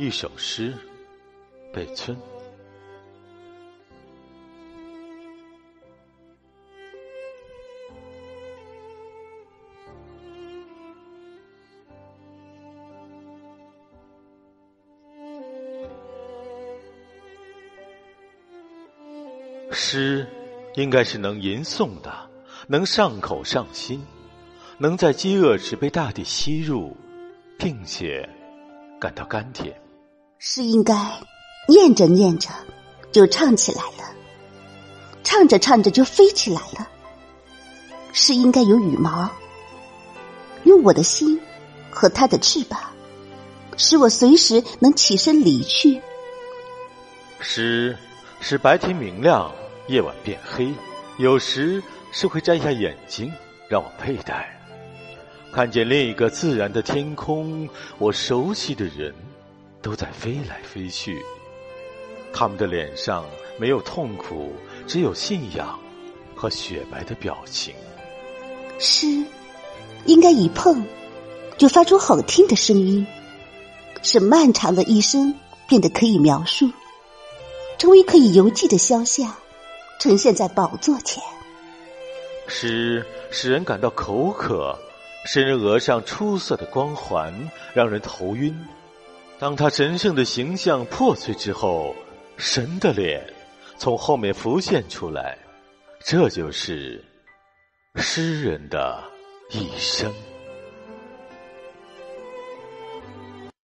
一首诗，北村。诗，应该是能吟诵的，能上口上心，能在饥饿时被大地吸入，并且感到甘甜。是应该念着念着就唱起来了，唱着唱着就飞起来了。是应该有羽毛，用我的心和它的翅膀，使我随时能起身离去。诗使白天明亮。夜晚变黑，有时是会摘下眼睛让我佩戴，看见另一个自然的天空。我熟悉的人都在飞来飞去，他们的脸上没有痛苦，只有信仰和雪白的表情。诗应该一碰就发出好听的声音，使漫长的一生变得可以描述，成为可以邮寄的肖像。呈现在宝座前，诗使人感到口渴，使人额上出色的光环让人头晕。当他神圣的形象破碎之后，神的脸从后面浮现出来，这就是诗人的一生。